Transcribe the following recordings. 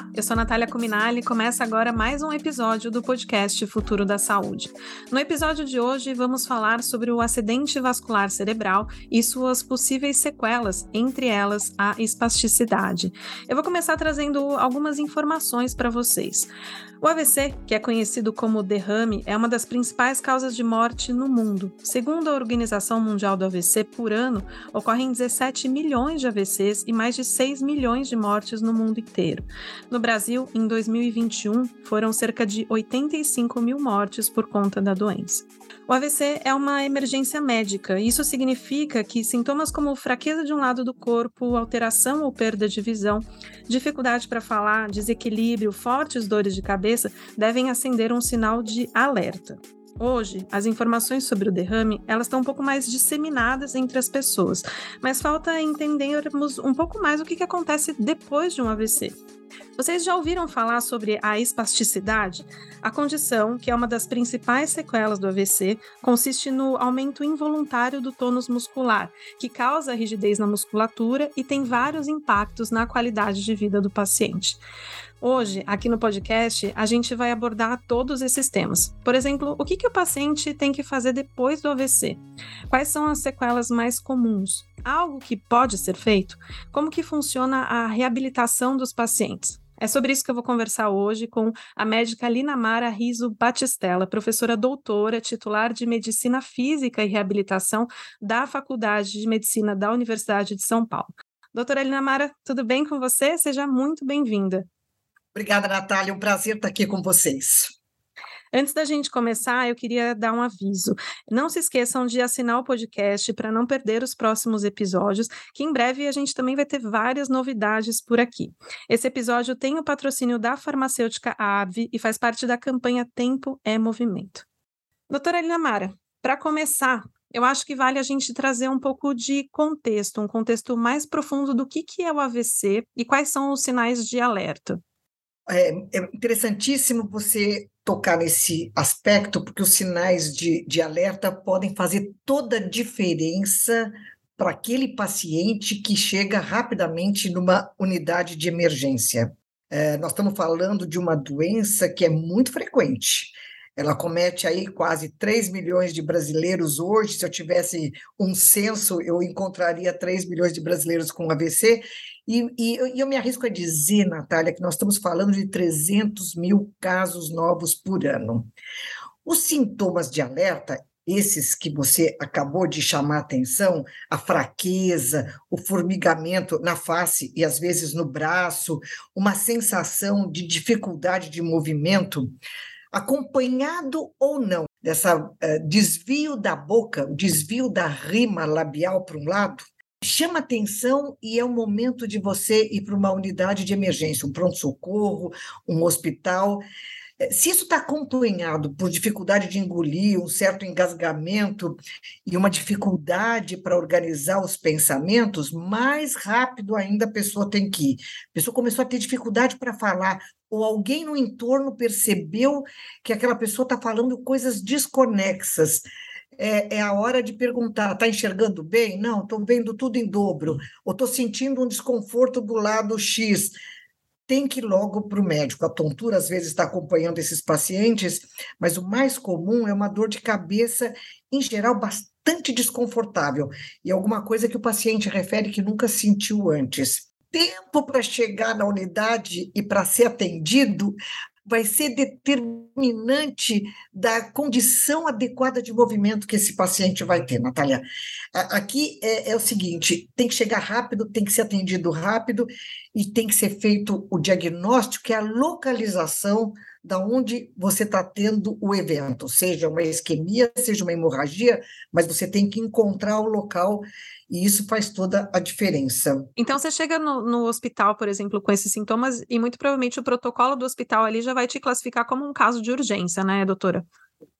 Olá, eu sou Natália Cuminali e começa agora mais um episódio do podcast Futuro da Saúde. No episódio de hoje, vamos falar sobre o acidente vascular cerebral e suas possíveis sequelas, entre elas a espasticidade. Eu vou começar trazendo algumas informações para vocês. O AVC, que é conhecido como derrame, é uma das principais causas de morte no mundo. Segundo a Organização Mundial do AVC, por ano ocorrem 17 milhões de AVCs e mais de 6 milhões de mortes no mundo inteiro. No Brasil, em 2021, foram cerca de 85 mil mortes por conta da doença. O AVC é uma emergência médica. Isso significa que sintomas como fraqueza de um lado do corpo, alteração ou perda de visão, dificuldade para falar, desequilíbrio, fortes dores de cabeça devem acender um sinal de alerta. Hoje, as informações sobre o derrame elas estão um pouco mais disseminadas entre as pessoas, mas falta entendermos um pouco mais o que, que acontece depois de um AVC. Vocês já ouviram falar sobre a espasticidade? A condição, que é uma das principais sequelas do AVC, consiste no aumento involuntário do tônus muscular, que causa rigidez na musculatura e tem vários impactos na qualidade de vida do paciente. Hoje, aqui no podcast, a gente vai abordar todos esses temas. Por exemplo, o que, que o paciente tem que fazer depois do AVC? Quais são as sequelas mais comuns? Algo que pode ser feito? Como que funciona a reabilitação dos pacientes? É sobre isso que eu vou conversar hoje com a médica Lina Mara Riso Batistella, professora doutora, titular de Medicina Física e Reabilitação da Faculdade de Medicina da Universidade de São Paulo. Doutora Lina Mara, tudo bem com você? Seja muito bem-vinda. Obrigada, Natália. Um prazer estar aqui com vocês. Antes da gente começar, eu queria dar um aviso. Não se esqueçam de assinar o podcast para não perder os próximos episódios, que em breve a gente também vai ter várias novidades por aqui. Esse episódio tem o patrocínio da farmacêutica AVE e faz parte da campanha Tempo é Movimento. Doutora Elina Mara, para começar, eu acho que vale a gente trazer um pouco de contexto, um contexto mais profundo do que, que é o AVC e quais são os sinais de alerta é, é interessantíssimo você tocar nesse aspecto, porque os sinais de, de alerta podem fazer toda a diferença para aquele paciente que chega rapidamente numa unidade de emergência. É, nós estamos falando de uma doença que é muito frequente. Ela comete aí quase 3 milhões de brasileiros hoje. Se eu tivesse um censo, eu encontraria 3 milhões de brasileiros com AVC. E, e, eu me arrisco a dizer, Natália, que nós estamos falando de 300 mil casos novos por ano. Os sintomas de alerta, esses que você acabou de chamar a atenção, a fraqueza, o formigamento na face e às vezes no braço, uma sensação de dificuldade de movimento, acompanhado ou não dessa uh, desvio da boca, desvio da rima labial para um lado, chama atenção e é o momento de você ir para uma unidade de emergência, um pronto-socorro, um hospital. Eh, se isso está acompanhado por dificuldade de engolir, um certo engasgamento e uma dificuldade para organizar os pensamentos, mais rápido ainda a pessoa tem que ir. A pessoa começou a ter dificuldade para falar, ou alguém no entorno percebeu que aquela pessoa está falando coisas desconexas. É, é, a hora de perguntar: está enxergando bem? Não, estou vendo tudo em dobro. Ou estou sentindo um desconforto do lado X. Tem que ir logo para o médico. A tontura, às vezes, está acompanhando esses pacientes, mas o mais comum é uma dor de cabeça, em geral, bastante desconfortável. E alguma coisa que o paciente refere que nunca sentiu antes tempo para chegar na unidade e para ser atendido vai ser determinante da condição adequada de movimento que esse paciente vai ter, Natália. Aqui é, é, o seguinte: tem que chegar rápido, tem que ser atendido rápido e tem que ser feito o diagnóstico, que é a localização da onde você está tendo o evento, seja uma isquemia, seja uma hemorragia, mas você tem que encontrar o local e isso faz toda a diferença. Então você chega no, no, hospital, por exemplo, com esses sintomas, e muito provavelmente o protocolo do hospital ali já vai te classificar como um caso de urgência, né, doutora?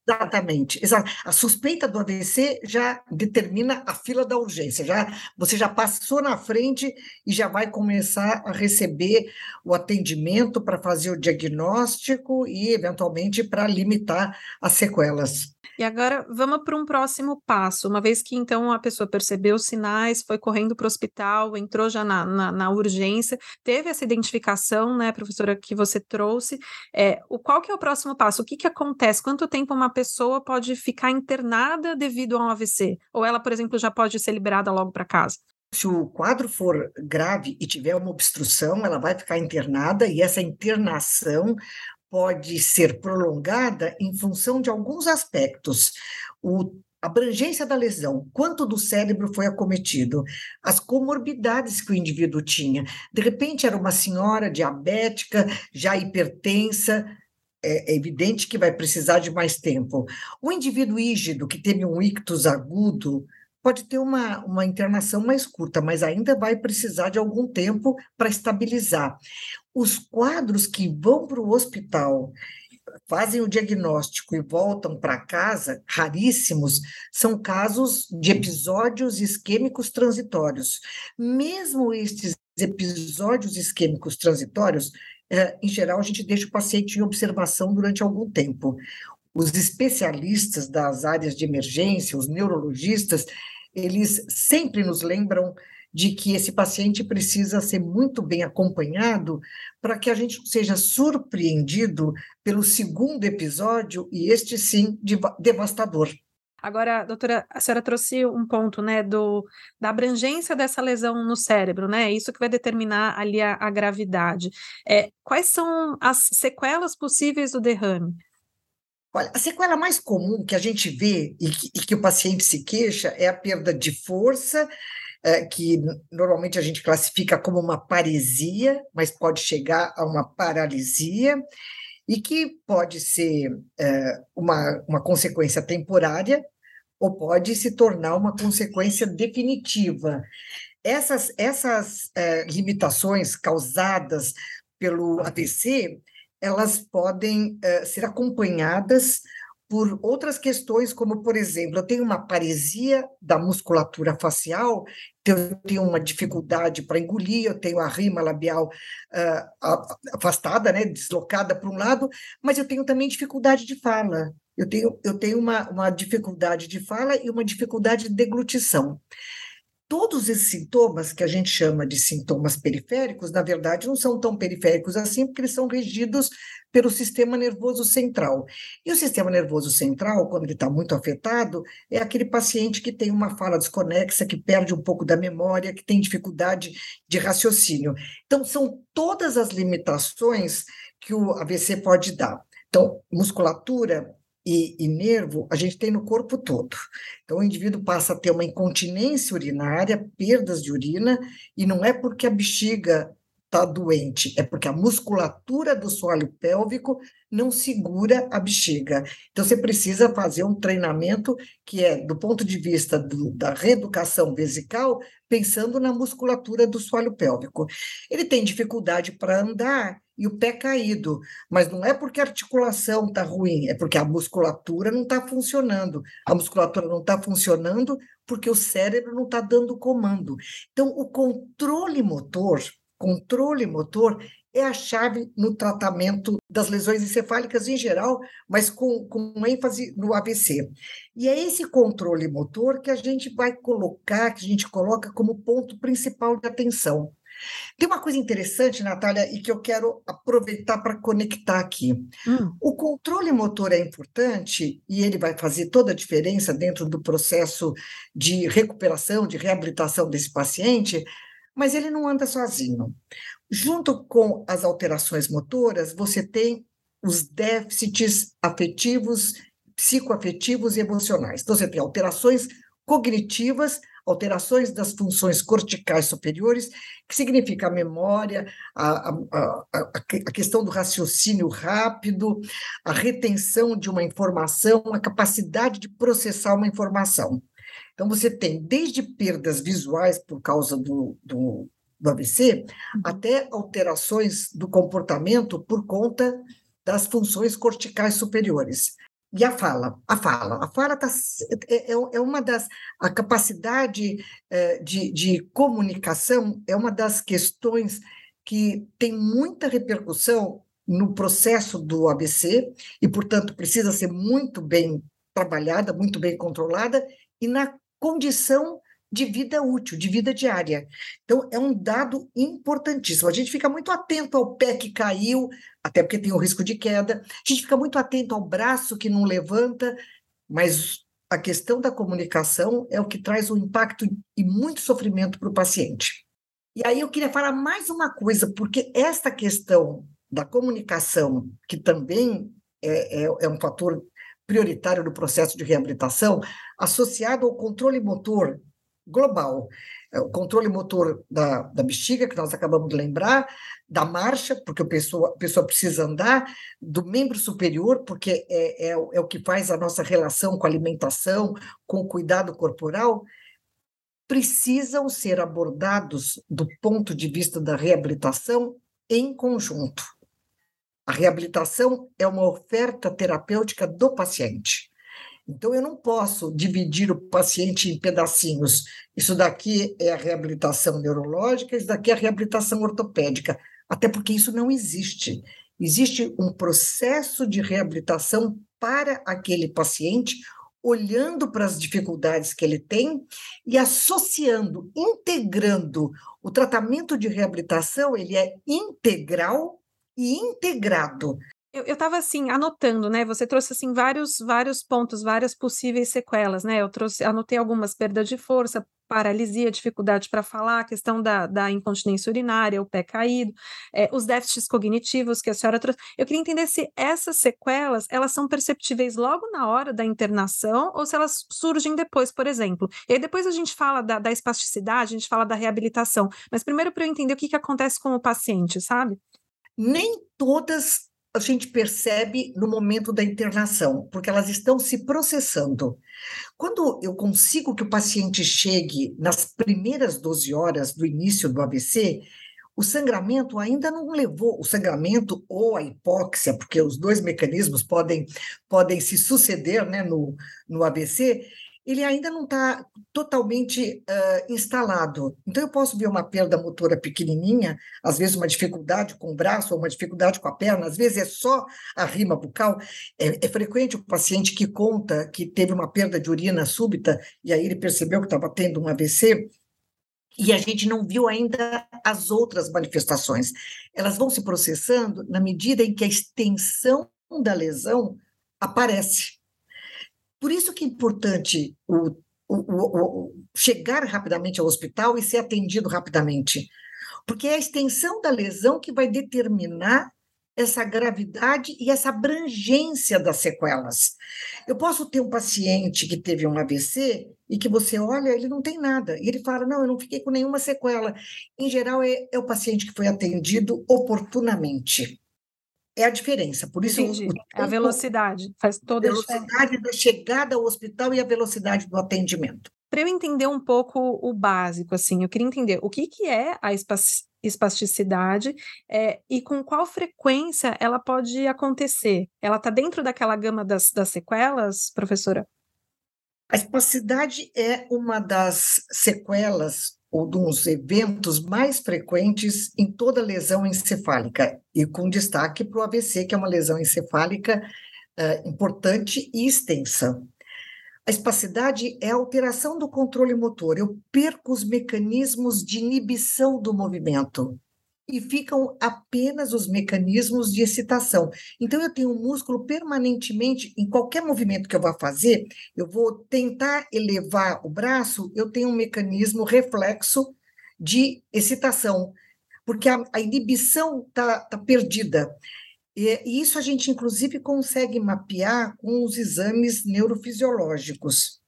Exatamente, exato. A suspeita do AVC já determina a fila da urgência. Já você já passou na frente e já vai começar a receber o atendimento para fazer o diagnóstico e eventualmente para limitar as sequelas. E agora vamos para um próximo passo. Uma vez que então a pessoa percebeu os sinais, foi correndo para o hospital, entrou já na, na, na, urgência, teve essa identificação, né, professora, que você trouxe. É, o, qual que é o próximo passo? O que, que acontece? Quanto tempo uma pessoa pode ficar internada devido a um AVC? Ou ela, por exemplo, já pode ser liberada logo para casa? Se o quadro for grave e tiver uma obstrução, ela vai ficar internada e essa internação pode ser prolongada em função de alguns aspectos. O abrangência da lesão, quanto do cérebro foi acometido, as comorbidades que o indivíduo tinha. De repente, era uma senhora diabética, já hipertensa, é, é evidente que vai precisar de mais tempo. O indivíduo ígido, que teve um ictus agudo, pode ter uma, uma internação mais curta, mas ainda vai precisar de algum tempo para estabilizar. Os quadros que vão para o hospital, fazem o diagnóstico e voltam para casa, raríssimos, são casos de episódios isquêmicos transitórios. Mesmo estes episódios isquêmicos transitórios, eh, em geral, a gente deixa o paciente em observação durante algum tempo. Os especialistas das áreas de emergência, os neurologistas, eles sempre nos lembram de que esse paciente precisa ser muito bem acompanhado para que a gente seja surpreendido pelo segundo episódio, e este sim, devastador. Agora, doutora, a senhora trouxe um ponto, né, do, da abrangência dessa lesão no cérebro, né? Isso que vai determinar ali a, a gravidade. É, quais são as sequelas possíveis do derrame? Olha, a sequela mais comum que a gente vê e que, e que o paciente se queixa é a perda de força, é, que normalmente a gente classifica como uma paresia, mas pode chegar a uma paralisia, e que pode ser é, uma, uma consequência temporária ou pode se tornar uma consequência definitiva. Essas, essas é, limitações causadas pelo AVC, elas podem ser acompanhadas por outras questões, como, por exemplo, eu tenho uma paresia da musculatura facial, então eu tenho uma dificuldade para engolir, eu tenho a rima labial uh, afastada, né, deslocada para um lado, mas eu tenho também dificuldade de fala. Eu tenho, eu tenho uma, uma dificuldade de fala e uma dificuldade de deglutição todos esses sintomas, que a gente chama de sintomas periféricos, na verdade não são tão periféricos assim, porque eles são regidos pelo sistema nervoso central. E o sistema nervoso central, quando ele está muito afetado, é aquele paciente que tem uma fala desconexa, que perde um pouco da memória, que tem dificuldade de raciocínio. Então, são todas as limitações que o AVC pode dar. Então, musculatura, e, e, nervo a gente tem no corpo todo. Então, o indivíduo passa a ter uma incontinência urinária, perdas de urina, e não é porque a bexiga está doente, é porque a musculatura do solo pélvico não segura a bexiga. Então, você precisa fazer um treinamento que é, do ponto de vista do, da reeducação vesical, pensando na musculatura do solo pélvico. Ele tem dificuldade para andar e o pé caído, mas não é porque a articulação está ruim, é porque a musculatura não está funcionando. A musculatura não está funcionando porque o cérebro não está dando comando. Então, o controle motor controle motor é a chave no tratamento das lesões encefálicas em geral, mas com, com ênfase no AVC. E é esse controle motor que a gente vai colocar, que a gente coloca como ponto principal de atenção. Tem uma coisa interessante, Natália, e que eu quero aproveitar para conectar aqui. Hum. O controle motor é importante e ele vai fazer toda a diferença dentro do processo de recuperação, de reabilitação desse paciente, mas ele não anda sozinho. Junto com as alterações motoras, você tem os déficits afetivos, psicoafetivos e emocionais. Então, você tem alterações cognitivas, alterações das funções corticais superiores, que significa a memória, a, a, a, a, questão do raciocínio rápido, a retenção de uma informação, a capacidade de processar uma informação. Então, você tem desde perdas visuais por causa do, do, do AVC, uhum. até alterações do comportamento por conta das funções corticais superiores. E a fala, a fala, a fala tá, é, é, é uma das, a capacidade é, de, de comunicação é uma das questões que tem muita repercussão no processo do ABC e, portanto, precisa ser muito bem trabalhada, muito bem controlada e na condição de vida útil, de vida diária. Então, é um dado importantíssimo. A gente fica muito atento ao pé que caiu, até porque tem o risco de queda, a gente fica muito atento ao braço que não levanta, mas a questão da comunicação é o que traz um impacto e muito sofrimento para o paciente. E aí eu queria falar mais uma coisa, porque esta questão da comunicação, que também é, é, é um fator prioritário no processo de reabilitação, associado ao controle motor global. É o controle motor da, da bexiga, que nós acabamos de lembrar, da marcha, porque a pessoa, a pessoa precisa andar, do membro superior, porque é, é, é o que faz a nossa relação com a alimentação, com o cuidado corporal, precisam ser abordados do ponto de vista da reabilitação em conjunto. A reabilitação é uma oferta terapêutica do paciente. Então, eu não posso dividir o paciente em pedacinhos. Isso daqui é a reabilitação neurológica, isso daqui é a reabilitação ortopédica, até porque isso não existe. Existe um processo de reabilitação para aquele paciente, olhando para as dificuldades que ele tem e associando, integrando. O tratamento de reabilitação, ele é integral e integrado. Eu, estava assim, anotando, né? Você trouxe assim vários, vários pontos, várias possíveis sequelas, né? Eu trouxe, anotei algumas perda de força, paralisia, dificuldade para falar, questão da, da incontinência urinária, o pé caído, é, os déficits cognitivos que a senhora trouxe. Eu queria entender se essas sequelas elas são perceptíveis logo na hora da internação ou se elas surgem depois, por exemplo. E aí depois a gente fala da, da espasticidade, a gente fala da reabilitação. Mas primeiro para eu entender o que, que acontece com o paciente, sabe? Nem todas a gente percebe no momento da internação, porque elas estão se processando. Quando eu consigo que o paciente chegue nas primeiras 12 horas do início do AVC, o sangramento ainda não levou, o sangramento ou a hipóxia, porque os dois mecanismos podem, podem se suceder né, no, no AVC, ele ainda não está totalmente uh, instalado. Então, eu posso ver uma perda motora pequenininha, às vezes uma dificuldade com o braço, ou uma dificuldade com a perna, às vezes é só a rima bucal. É, é frequente o paciente que conta que teve uma perda de urina súbita, e aí ele percebeu que estava tendo um AVC, e a gente não viu ainda as outras manifestações. Elas vão se processando na medida em que a extensão da lesão aparece. Por isso que é importante o, o, o, chegar rapidamente ao hospital e ser atendido rapidamente, porque é a extensão da lesão que vai determinar essa gravidade e essa abrangência das sequelas. Eu posso ter um paciente que teve um AVC e que você olha, ele não tem nada. E ele fala: Não, eu não fiquei com nenhuma sequela. Em geral, é, é o paciente que foi atendido oportunamente é a diferença. Por isso, Entendi. O, é a velocidade faz toda a, velocidade da chegada ao hospital e a velocidade do atendimento. Para eu entender um pouco o básico, assim, eu queria entender o que, que é a espasticidade é, e com qual frequência ela pode acontecer. Ela está dentro daquela gama das, das sequelas, professora? A espasticidade é uma das sequelas ou dos eventos mais frequentes em toda lesão encefálica, e com destaque para o AVC, que é uma lesão encefálica uh, importante e extensa. A espacidade é a alteração do controle motor. Eu perco os mecanismos de inibição do movimento e ficam apenas os mecanismos de excitação. Então, eu tenho um músculo permanentemente, em qualquer movimento que eu vá fazer, eu vou tentar elevar o braço, eu tenho um mecanismo reflexo de excitação, porque a, a inibição está tá perdida. E, e isso a gente, inclusive, consegue mapear com os exames neurofisiológicos.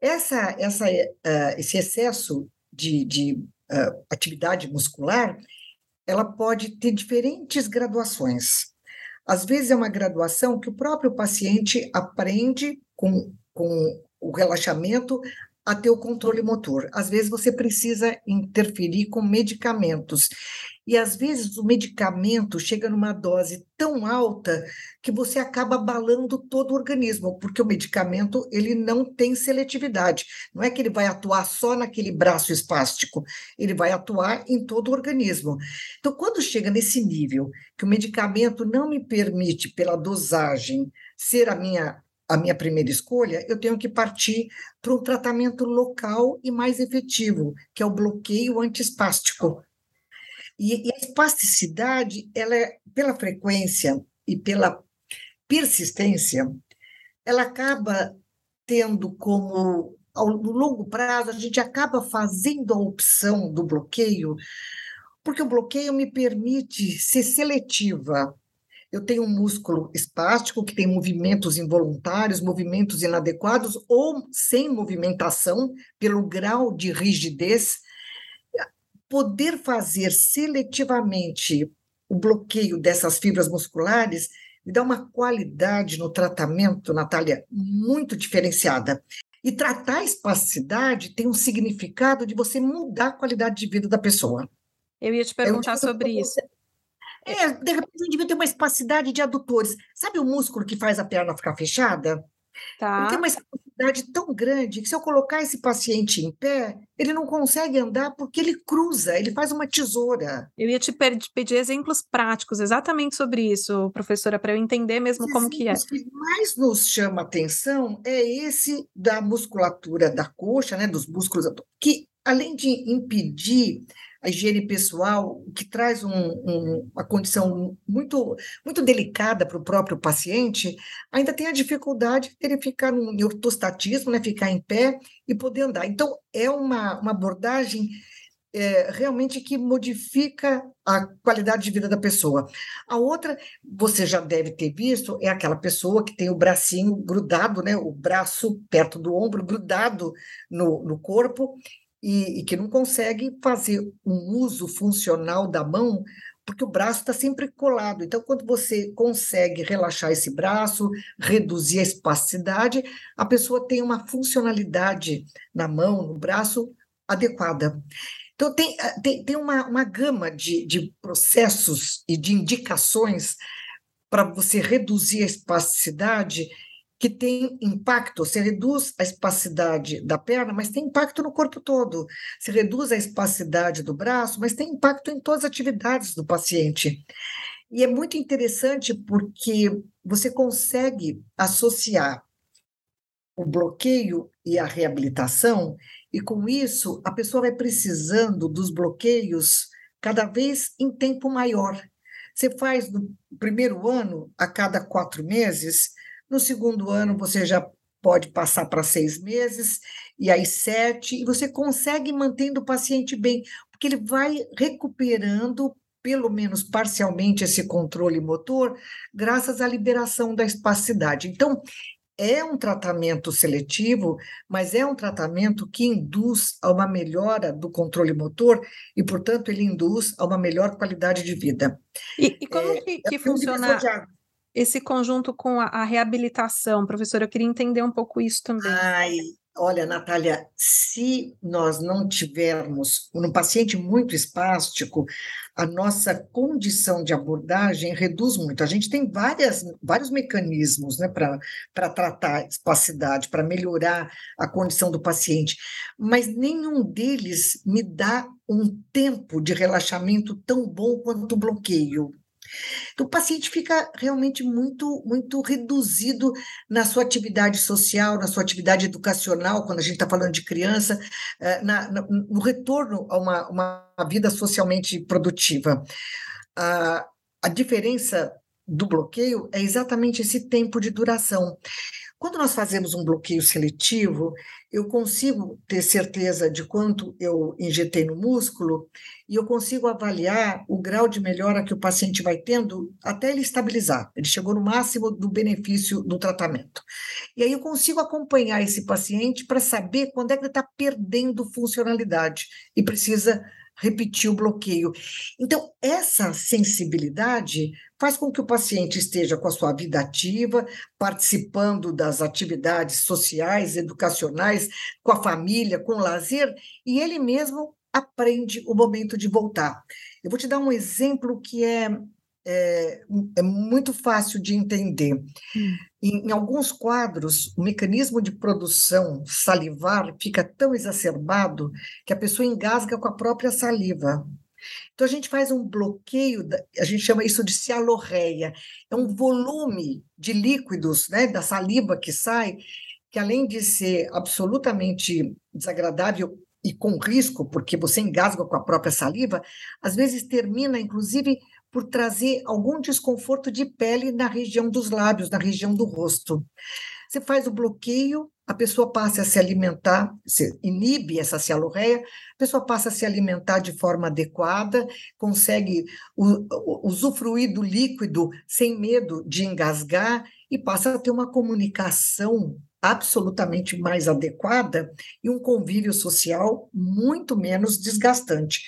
Essa, essa, uh, esse excesso de, de uh, atividade muscular ela pode ter diferentes graduações. Às vezes é uma graduação que o próprio paciente aprende com, com o relaxamento a ter o controle motor. Às vezes você precisa interferir com medicamentos. E às vezes o medicamento chega numa dose tão alta que você acaba abalando todo o organismo, porque o medicamento ele não tem seletividade. Não é que ele vai atuar só naquele braço espástico, ele vai atuar em todo o organismo. Então, quando chega nesse nível que o medicamento não me permite, pela dosagem, ser a minha a minha primeira escolha, eu tenho que partir para um tratamento local e mais efetivo, que é o bloqueio antiespástico. E, e a espasticidade, ela é, pela frequência e pela persistência, ela acaba tendo como, ao, no longo prazo, a gente acaba fazendo a opção do bloqueio, porque o bloqueio me permite ser seletiva eu tenho um músculo espástico que tem movimentos involuntários, movimentos inadequados ou sem movimentação, pelo grau de rigidez. Poder fazer seletivamente o bloqueio dessas fibras musculares me dá uma qualidade no tratamento, Natália, muito diferenciada. E tratar a espasticidade tem um significado de você mudar a qualidade de vida da pessoa. Eu ia te perguntar sobre isso. É, de repente o indivíduo tem uma espacidade de adutores. Sabe o músculo que faz a perna ficar fechada? Tá. Ele tem uma espacidade tão grande que se eu colocar esse paciente em pé, ele não consegue andar porque ele cruza, ele faz uma tesoura. Eu ia te pedir exemplos práticos exatamente sobre isso, professora, para eu entender mesmo Os como que é. O que mais nos chama atenção é esse da musculatura da coxa, né, dos músculos, que além de impedir a higiene pessoal, que traz um, um, uma condição muito, muito delicada para o próprio paciente, ainda tem a dificuldade de ele ficar no ortostatismo, né, ficar em pé e poder andar. Então, é uma, uma abordagem é, realmente que modifica a qualidade de vida da pessoa. A outra, você já deve ter visto, é aquela pessoa que tem o bracinho grudado, né, o braço perto do ombro, grudado no, no corpo, e, e que não consegue fazer um uso funcional da mão porque o braço está sempre colado. Então, quando você consegue relaxar esse braço, reduzir a espasticidade, a pessoa tem uma funcionalidade na mão, no braço, adequada. Então, tem, eh, tem, tem uma, uma gama de, de processos e de indicações para você reduzir a espasticidade que tem impacto, você reduz a espacidade da perna, mas tem impacto no corpo todo. Você reduz a espacidade do braço, mas tem impacto em todas as atividades do paciente. E é muito interessante porque você consegue associar o bloqueio e a reabilitação, e com isso a pessoa vai precisando dos bloqueios cada vez em tempo maior. Você faz no primeiro ano, a cada quatro meses, no segundo ano, você já pode passar para seis meses, e aí sete, e você consegue mantendo o paciente bem, porque ele vai recuperando, pelo menos parcialmente, esse controle motor, graças à liberação da espacidade. Então, é um tratamento seletivo, mas é um tratamento que induz a uma melhora do controle motor e, portanto, ele induz a uma melhor qualidade de vida. E, e como é, que, que é funciona? Esse conjunto com a, a, reabilitação, professor? Eu queria entender um pouco isso também. Ai, olha, Natália, se nós não tivermos um paciente muito espástico, a nossa condição de abordagem reduz muito. A gente tem várias, vários mecanismos né, para tratar a espacidade, para melhorar a condição do paciente, mas nenhum deles me dá um tempo de relaxamento tão bom quanto o bloqueio. Então, o paciente fica realmente muito, muito reduzido na sua atividade social, na sua atividade educacional, quando a gente está falando de criança, eh, na, no retorno a uma, uma vida socialmente produtiva. A, a diferença do bloqueio é exatamente esse tempo de duração. Quando nós fazemos um bloqueio seletivo, eu consigo ter certeza de quanto eu injetei no músculo e eu consigo avaliar o grau de melhora que o paciente vai tendo até ele estabilizar. Ele chegou no máximo do benefício do tratamento. E aí eu consigo acompanhar esse paciente para saber quando é que ele está perdendo funcionalidade e precisa repetir o bloqueio. Então, essa sensibilidade faz com que o paciente esteja com a sua vida ativa, participando das atividades sociais, educacionais, com a família, com o lazer, e ele mesmo aprende o momento de voltar. Eu vou te dar um exemplo que é é, é muito fácil de entender. Em, em, alguns quadros, o mecanismo de produção salivar fica tão exacerbado que a pessoa engasga com a própria saliva. Então, a gente faz um bloqueio, a gente chama isso de cialorreia, é um volume de líquidos, né, da saliva que sai, que além de ser absolutamente desagradável e com risco, porque você engasga com a própria saliva, às vezes termina, inclusive, por trazer algum desconforto de pele na região dos lábios, na região do rosto. Você faz o bloqueio, a pessoa passa a se alimentar, se inibe essa cialorreia, a pessoa passa a se alimentar de forma adequada, consegue usufruir do líquido sem medo de engasgar e passa a ter uma comunicação absolutamente mais adequada e um convívio social muito menos desgastante.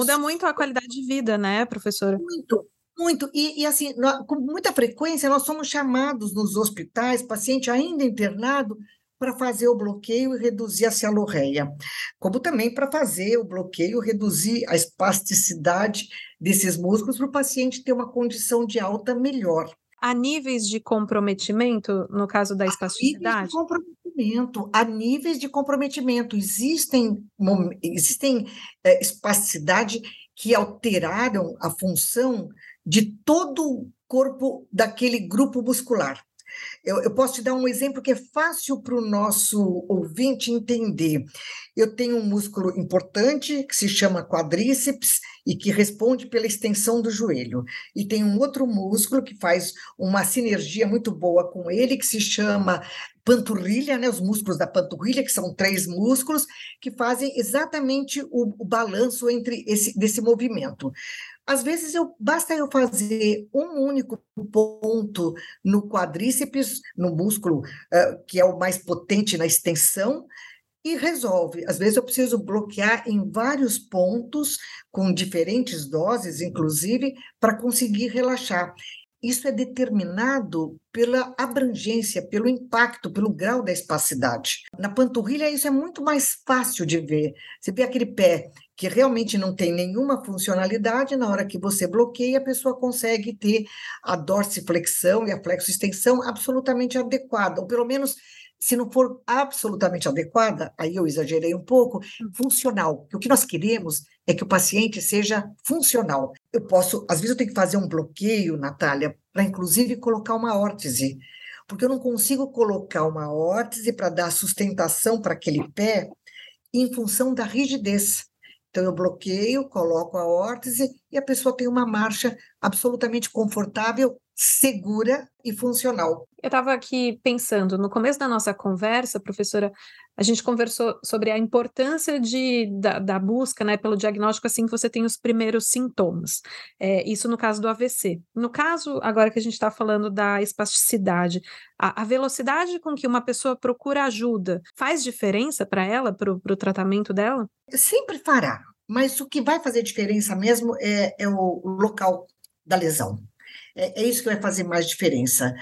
Muda muito a qualidade de vida, né, professora? Muito, muito. E, e assim, nós, com muita frequência, nós somos chamados nos hospitais, paciente ainda internado, para fazer o bloqueio e reduzir a cialorreia, como também para fazer o bloqueio, reduzir a espasticidade desses músculos para o paciente ter uma condição de alta melhor. Há níveis de comprometimento no caso da espasticidade? Há níveis de comprometimento. Há níveis de comprometimento. Existem, existem é, espasticidade que alteraram a função de todo o corpo daquele grupo muscular. Eu, eu, posso te dar um exemplo que é fácil para o nosso ouvinte entender. Eu tenho um músculo importante que se chama quadríceps e que responde pela extensão do joelho. E tem um outro músculo que faz uma sinergia muito boa com ele, que se chama panturrilha, né, os músculos da panturrilha, que são três músculos, que fazem exatamente o, o balanço entre esse desse movimento. Às vezes eu basta eu fazer um único ponto no quadríceps, no músculo uh, que é o mais potente na extensão, e resolve. Às vezes eu preciso bloquear em vários pontos, com diferentes doses, inclusive, para conseguir relaxar. Isso é determinado pela abrangência, pelo impacto, pelo grau da espacidade. Na panturrilha, isso é muito mais fácil de ver. Você vê aquele pé que realmente não tem nenhuma funcionalidade, na hora que você bloqueia, a pessoa consegue ter a dorsiflexão e a flexoextensão absolutamente adequada, ou pelo menos se não for absolutamente adequada, aí eu exagerei um pouco, hum. funcional. O que nós queremos é que o paciente seja funcional. Eu posso, às vezes eu tenho que fazer um bloqueio, Natália, para inclusive colocar uma órtese, porque eu não consigo colocar uma órtese para dar sustentação para aquele pé em função da rigidez. Então, eu bloqueio, coloco a órtese e a pessoa tem uma marcha absolutamente confortável, segura e funcional. Eu estava aqui pensando, no começo da nossa conversa, professora, a gente conversou sobre a importância de, da, da busca né, pelo diagnóstico assim que você tem os primeiros sintomas. É, isso no caso do AVC. No caso, agora que a gente está falando da espasticidade, a, a, velocidade com que uma pessoa procura ajuda faz diferença para ela, para o tratamento dela? Sempre fará, mas o que vai fazer diferença mesmo é, é o local da lesão. É, é isso que vai fazer mais diferença.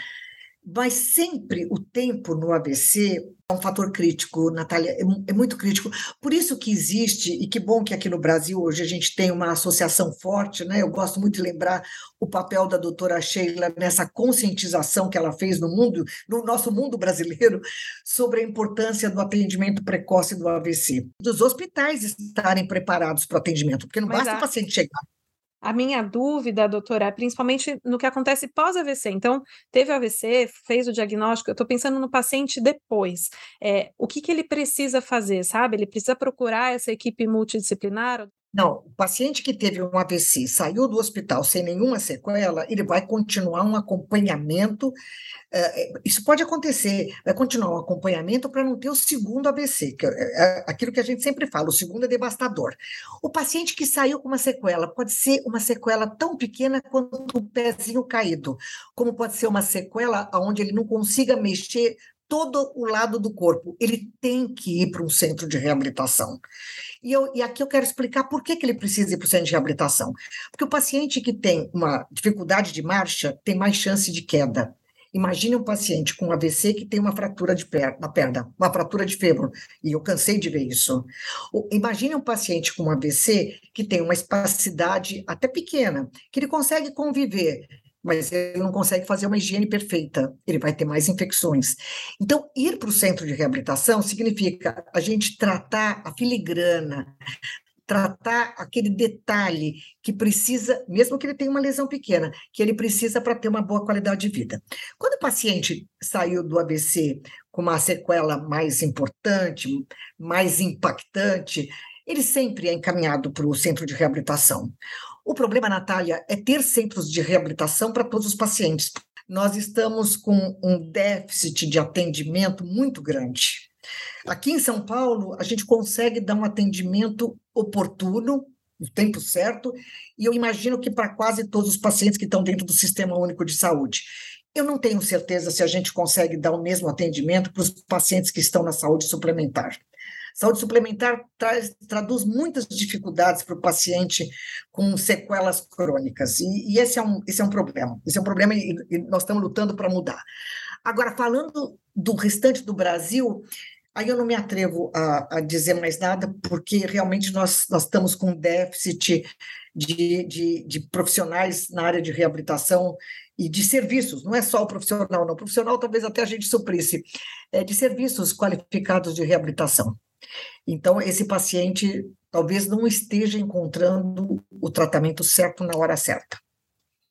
Mas sempre o tempo no AVC é um fator crítico, Natália, é, é, muito crítico. Por isso que existe, e que bom que aqui no Brasil hoje a gente tem uma associação forte, né? Eu gosto muito de lembrar o papel da doutora Sheila nessa conscientização que ela fez no mundo, no nosso mundo brasileiro, sobre a importância do atendimento precoce do AVC. Dos hospitais estarem preparados para o atendimento, porque não Mas basta a... o paciente chegar a minha dúvida, doutora, é principalmente no que acontece pós-AVC. Então, teve AVC, fez o diagnóstico, eu estou pensando no paciente depois. É, o que, que ele precisa fazer, sabe? Ele precisa procurar essa equipe multidisciplinar? Não, o paciente que teve um AVC, saiu do hospital sem nenhuma sequela, ele vai continuar um acompanhamento. É, isso pode acontecer, vai continuar um acompanhamento para não ter o segundo AVC, que é, é aquilo que a gente sempre fala, o segundo é devastador. O paciente que saiu com uma sequela pode ser uma sequela tão pequena quanto um pezinho caído, como pode ser uma sequela onde ele não consiga mexer todo o lado do corpo. Ele tem que ir para um centro de reabilitação. E, eu, e aqui eu quero explicar por que, que ele precisa ir para o centro de reabilitação. Porque o paciente que tem uma dificuldade de marcha tem mais chance de queda. Imagine um paciente com AVC que tem uma fratura de perna, na perna, uma fratura de fêmur, e eu cansei de ver isso. Imagine um paciente com AVC que tem uma espacidade até pequena, que ele consegue conviver mas ele não consegue fazer uma higiene perfeita, ele vai ter mais infecções. Então, ir para o centro de reabilitação significa a gente tratar a filigrana, tratar aquele detalhe que precisa, mesmo que ele tenha uma lesão pequena, que ele precisa para ter uma boa qualidade de vida. Quando o paciente saiu do AVC com uma sequela mais importante, mais impactante, ele sempre é encaminhado para o centro de reabilitação. O problema, Natália, é ter centros de reabilitação para todos os pacientes. Nós estamos com um déficit de atendimento muito grande. Aqui em São Paulo, a gente consegue dar um atendimento oportuno, no tempo certo, e eu imagino que para quase todos os pacientes que estão dentro do Sistema Único de Saúde. Eu não tenho certeza se a gente consegue dar o mesmo atendimento para os pacientes que estão na saúde suplementar. Saúde suplementar traz, traduz muitas dificuldades para o paciente com sequelas crônicas, e, e, esse, é um, esse é um problema. Esse é um problema e, e nós estamos lutando para mudar. Agora, falando do restante do Brasil, aí eu não me atrevo a, a, dizer mais nada, porque realmente nós, nós estamos com déficit de, de, de profissionais na área de reabilitação e de serviços, não é só o profissional, não. O profissional talvez até a gente suprisse, é de serviços qualificados de reabilitação. Então, esse paciente talvez não esteja encontrando o tratamento certo na hora certa.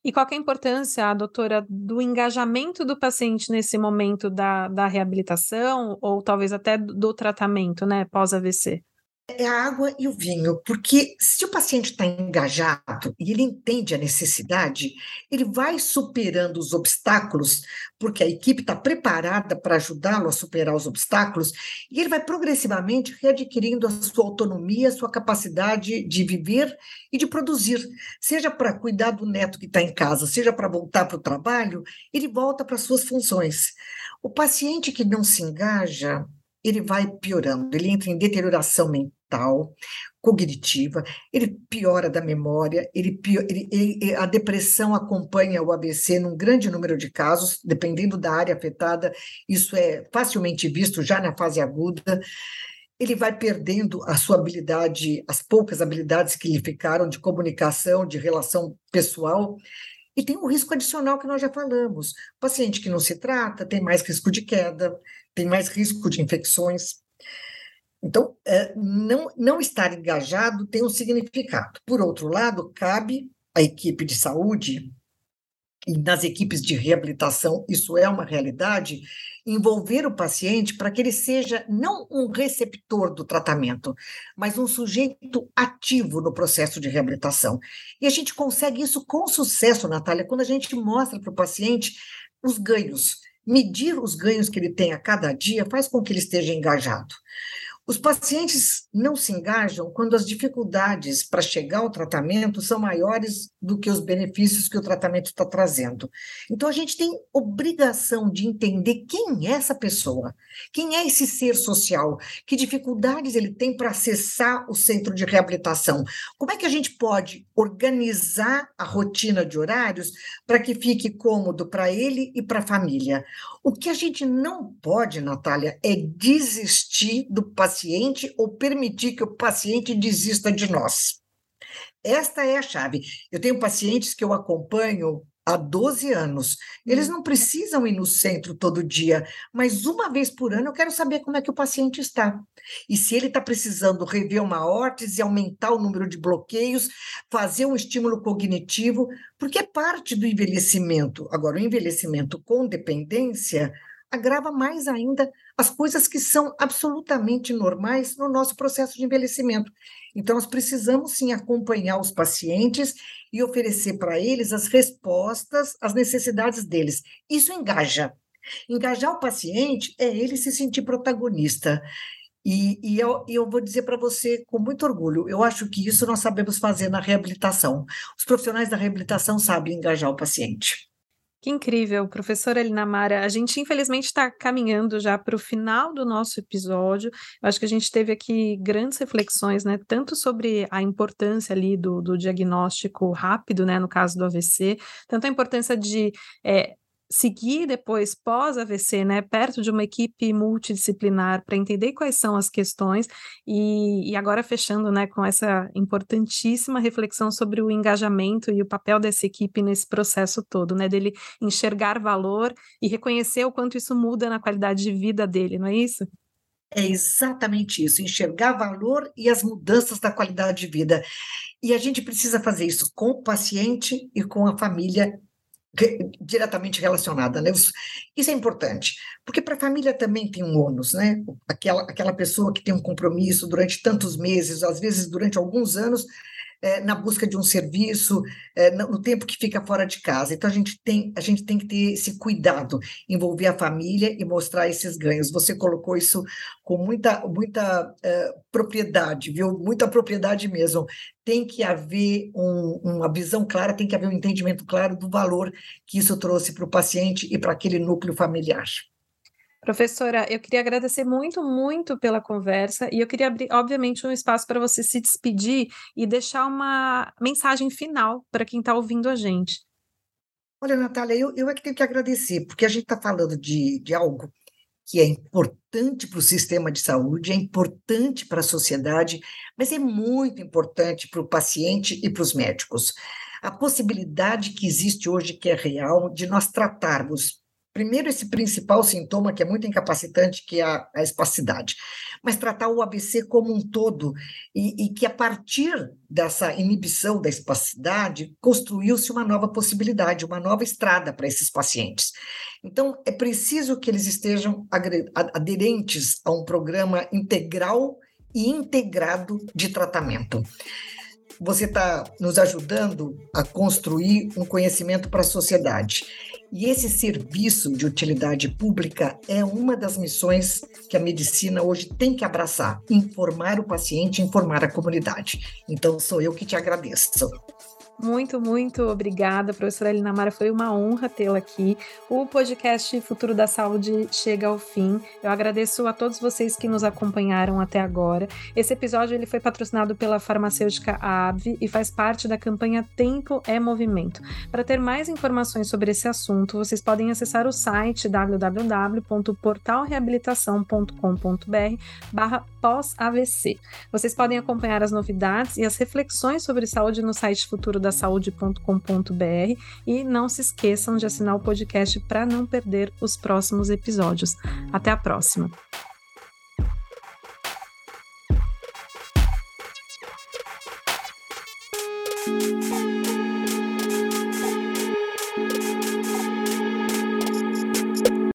E qual é a importância, doutora, do engajamento do paciente nesse momento da, da reabilitação, ou talvez até do, tratamento, né, pós-AVC? É a água e o vinho, porque se o paciente está engajado e ele entende a necessidade, ele vai superando os obstáculos, porque a equipe está preparada para ajudá-lo a superar os obstáculos, e ele vai progressivamente readquirindo a sua autonomia, a sua capacidade de viver e de produzir, seja para cuidar do neto que está em casa, seja para voltar para o trabalho, ele volta para suas funções. O paciente que não se engaja, ele vai piorando, ele entra em deterioração mental, cognitiva, ele piora da memória, ele, ele, ele, a depressão acompanha o ABC num grande número de casos, dependendo da área afetada, isso é facilmente visto já na fase aguda. Ele vai perdendo a sua habilidade, as poucas habilidades que lhe ficaram de comunicação, de relação pessoal, e tem um risco adicional que nós já falamos. O paciente que não se trata tem mais risco de queda, tem mais risco de infecções. Então, é, não, não estar engajado tem um significado. Por outro lado, cabe à equipe de saúde e nas equipes de reabilitação, isso é uma realidade, envolver o paciente para que ele seja não um receptor do tratamento, mas um sujeito ativo no processo de reabilitação. E a gente consegue isso com sucesso, Natália, quando a gente mostra para o paciente os ganhos. Medir os ganhos que ele tem a cada dia faz com que ele esteja engajado. Os pacientes não se engajam quando as dificuldades para chegar ao tratamento são maiores do que os benefícios que o tratamento está trazendo. Então, a gente tem obrigação de entender quem é essa pessoa, quem é esse ser social, que dificuldades ele tem para acessar o centro de reabilitação. Como é que a gente pode organizar a rotina de horários para que fique cômodo para ele e para a família? O que a gente não pode, Natália, é desistir do paciente ou permitir que o paciente desista de nós. Esta é a chave. Eu tenho pacientes que eu acompanho há 12 anos. Eles hum. não precisam ir no centro todo dia, mas uma vez por ano eu quero saber como é que o paciente está. E se ele está precisando rever uma órtese, aumentar o número de bloqueios, fazer um estímulo cognitivo, porque é parte do envelhecimento. Agora, o envelhecimento com dependência agrava mais ainda as coisas que são absolutamente normais no nosso processo de envelhecimento. Então, nós precisamos sim acompanhar os pacientes e oferecer para eles as respostas às necessidades deles. Isso engaja. Engajar o paciente é ele se sentir protagonista. E, e eu, eu vou dizer para você com muito orgulho: eu acho que isso nós sabemos fazer na reabilitação. Os profissionais da reabilitação sabem engajar o paciente. Que incrível, professora Elinamara. A gente, infelizmente, está caminhando já para o final do nosso episódio. Eu acho que a gente teve aqui grandes reflexões, né? Tanto sobre a importância ali do, do diagnóstico rápido, né? No caso do AVC, tanto a importância de é, seguir depois pós-AVC, né, perto de uma equipe multidisciplinar para entender quais são as questões e, e, agora fechando, né, com essa importantíssima reflexão sobre o engajamento e o papel dessa equipe nesse processo todo, né, dele enxergar valor e reconhecer o quanto isso muda na qualidade de vida dele, não é isso? É exatamente isso, enxergar valor e as mudanças da qualidade de vida. E a gente precisa fazer isso com o paciente e com a família diretamente relacionada, né? Isso é importante, porque para a família também tem um ônus, né? Aquela, aquela pessoa que tem um compromisso durante tantos meses, às vezes durante alguns anos, é, na busca de um serviço, é, no tempo que fica fora de casa. Então, a gente, tem, a gente tem que ter esse cuidado, envolver a família e mostrar esses ganhos. Você colocou isso com muita, muita é, propriedade, viu? Muita propriedade mesmo. Tem que haver um, uma visão clara, tem que haver um entendimento claro do valor que isso trouxe para o paciente e para aquele núcleo familiar. Professora, eu queria agradecer muito, muito pela conversa e eu queria abrir, obviamente, um espaço para você se despedir e deixar uma mensagem final para quem está ouvindo a gente. Olha, Natália, eu, eu é que tenho que agradecer, porque a gente está falando de, de algo que é importante para o sistema de saúde, é importante para a sociedade, mas é muito importante para o paciente e para os médicos. A possibilidade que existe hoje, que é real, de nós tratarmos Primeiro, esse principal sintoma, que é muito incapacitante, que é a, a espacidade. Mas tratar o ABC como um todo, e, e que a partir dessa inibição da espacidade, construiu-se uma nova possibilidade, uma nova estrada para esses pacientes. Então, é preciso que eles estejam aderentes a um programa integral e integrado de tratamento você está nos ajudando a construir um conhecimento para a sociedade. E esse serviço de utilidade pública é uma das missões que a medicina hoje tem que abraçar: informar o paciente, informar a comunidade. Então, sou eu que te agradeço. Muito, muito obrigada, professora Elina Mara. Foi uma honra tê-la aqui. O podcast Futuro da Saúde chega ao fim. Eu agradeço a todos vocês que nos acompanharam até agora. Esse episódio ele foi patrocinado pela farmacêutica ABV e faz parte da campanha Tempo é Movimento. Para ter mais informações sobre esse assunto, vocês podem acessar o site www.portalreabilitação.com.br barra pós-AVC. Vocês podem acompanhar as novidades e as reflexões sobre saúde no site Futuro da saude.com.br e não se esqueçam de assinar o podcast para não perder os próximos episódios. Até a próxima!